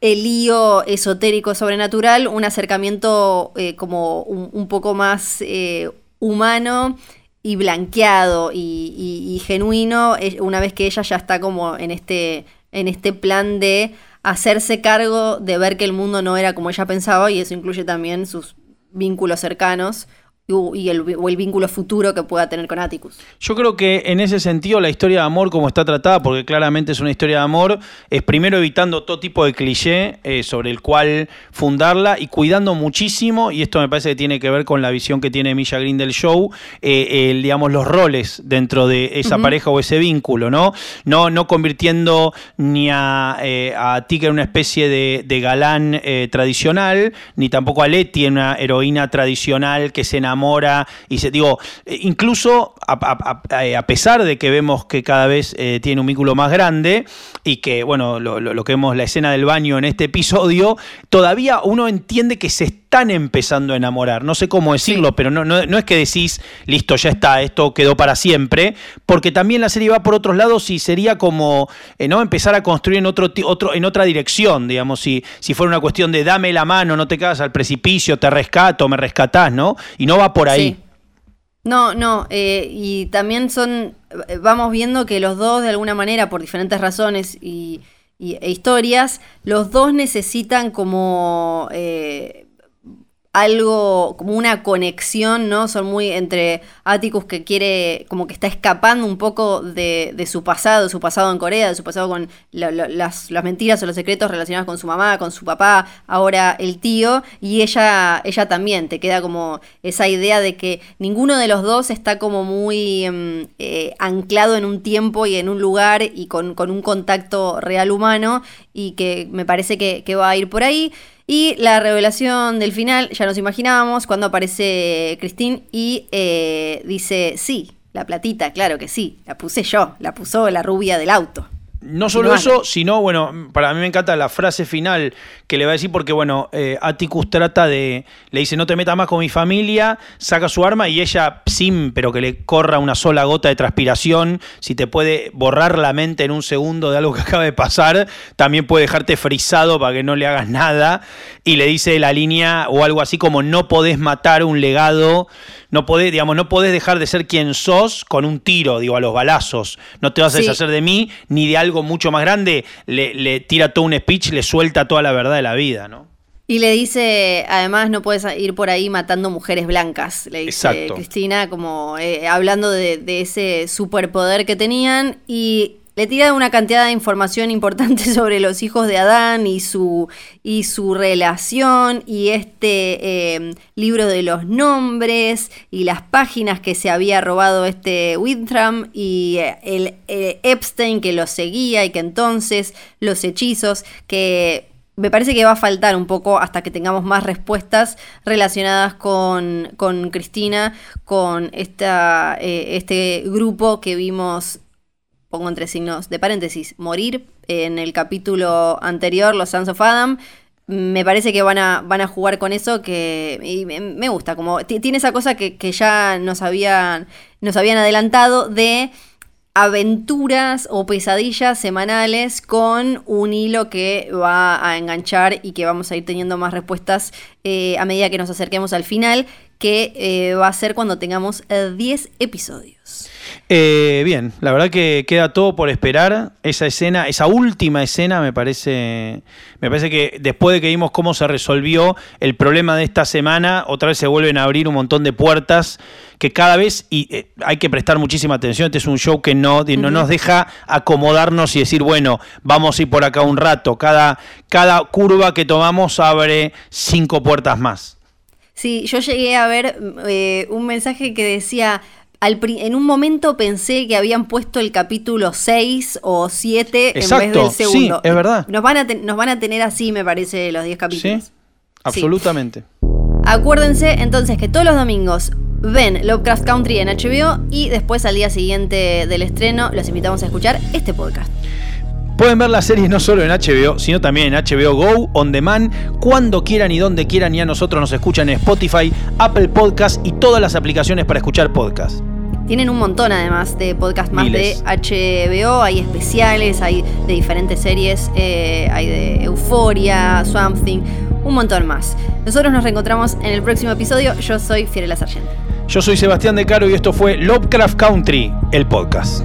el lío esotérico sobrenatural, un acercamiento eh, como un, poco más eh, humano y blanqueado y, genuino, una vez que ella ya está como en este, en este plan de hacerse cargo de ver que el mundo no era como ella pensaba y eso incluye también sus vínculos cercanos y el, o el vínculo futuro que pueda tener con Atticus. Yo creo que en ese sentido la historia de amor como está tratada, porque claramente es una historia de amor, es primero evitando todo tipo de cliché eh, sobre el cual fundarla y cuidando muchísimo, y esto me parece que tiene que ver con la visión que tiene Milla Green del show, eh, digamos los roles dentro de esa pareja o ese vínculo, ¿no? No, no convirtiendo ni a, eh, a Tika en una especie de, galán tradicional, ni tampoco a Letty en una heroína tradicional que se enamora enamora y se digo, eh, incluso eh, a, pesar de que vemos que cada vez eh, tiene un vínculo más grande y que, bueno, lo, que vemos la escena del baño en este episodio, todavía uno entiende que se están empezando a enamorar. No sé cómo decirlo, pero no, no, es que decís, listo, ya está, esto quedó para siempre, porque también la serie va por otros lados y sería como, ¿no? Empezar a construir en, otro, otro, en otra dirección, digamos, si, si fuera una cuestión de dame la mano, no te cagas al precipicio, te rescato, me rescatás, ¿no? Y no va por ahí. No, no, eh, y también son, vamos viendo que los dos de alguna manera, por diferentes razones y, e historias, los dos necesitan como eh, algo, como una conexión, ¿no? Son muy entre Atticus que quiere, como que está escapando un poco de, su pasado, su pasado en Corea, de su pasado con las, mentiras o los secretos relacionados con su mamá, con su papá, ahora el tío, y ella, ella también, te queda como esa idea de que ninguno de los dos está como muy em, eh, anclado en un tiempo y en un lugar y con, un contacto real humano, y que me parece que, que va a ir por ahí. Y la revelación del final, ya nos imaginábamos, cuando aparece Christine y eh, dice, sí, la platita, claro que sí, la puse yo, la puso la rubia del auto. No solo eso, sino, bueno, para mí me encanta la frase final que le va a decir, porque, bueno, eh, Atticus trata de. Le dice, no te metas más con mi familia, saca su arma y ella, sin, pero que le corra una sola gota de transpiración, si te puede borrar la mente en un segundo de algo que [LAUGHS] acaba de pasar, también puede dejarte frisado para que no le hagas nada. Y le dice la línea o algo así como: no podés matar un legado no podés, digamos, no podés dejar de ser quien sos con un tiro, digo, a los balazos. No te vas a deshacer de mí ni de algo mucho más grande. Le, tira todo un speech, le suelta toda la verdad de la vida, ¿no? Y le dice, además no puedes ir por ahí matando mujeres blancas, le dice Cristina, como eh, hablando de, de, ese superpoder que tenían. Y le tira una cantidad de información importante [LAUGHS] sobre los hijos de Adán y su, y su relación y este em, libro de los nombres y las páginas que se había robado este Wintram y eh, el, eh, Epstein que lo seguía y que entonces los hechizos que me parece que va a faltar un poco hasta que tengamos más respuestas relacionadas con, con Cristina, con esta, eh, este grupo que vimos pongo entre signos de paréntesis, morir en el capítulo anterior, los Sons of Adam. Me parece que van a, van a jugar con eso que me gusta, como tiene esa cosa que, ya nos habían, nos habían adelantado de aventuras o pesadillas semanales con un hilo que va a enganchar y que vamos a ir teniendo más respuestas eh, a medida que nos acerquemos al final, que eh, va a ser cuando tengamos 10 eh, episodios. Eh, bien, la verdad que queda todo por esperar. Esa escena, esa última escena me parece, me parece que después de que vimos cómo se resolvió el problema de esta semana, otra vez se vuelven a abrir un montón de puertas que cada vez, y eh, hay que prestar muchísima atención, este es un show que no, no nos deja acomodarnos y decir, bueno, vamos a ir por acá un rato. Cada, cada curva que tomamos abre cinco puertas más. Sí, yo llegué a ver eh, un mensaje que decía, al en un momento pensé que habían puesto el capítulo 6 o 7 en vez del segundo. Sí, es verdad. Nos van, a nos van a tener así, me parece, los 10 capítulos. Sí, absolutamente. Acuérdense entonces que todos los domingos ven Lovecraft Country en HBO y después al día siguiente del estreno los invitamos a escuchar este podcast. Pueden ver las series no solo en HBO, sino también en HBO Go, On Demand, cuando quieran y donde quieran. Y a nosotros nos escuchan en Spotify, Apple Podcast y todas las aplicaciones para escuchar podcast. Tienen un montón además de podcast más de HBO, hay especiales, hay de diferentes series, eh, hay de Euforia, Something, un montón más. Nosotros nos reencontramos en el próximo episodio. Yo soy Fiorella Sargent. Yo soy Sebastián De Caro y esto fue Lovecraft Country, el podcast.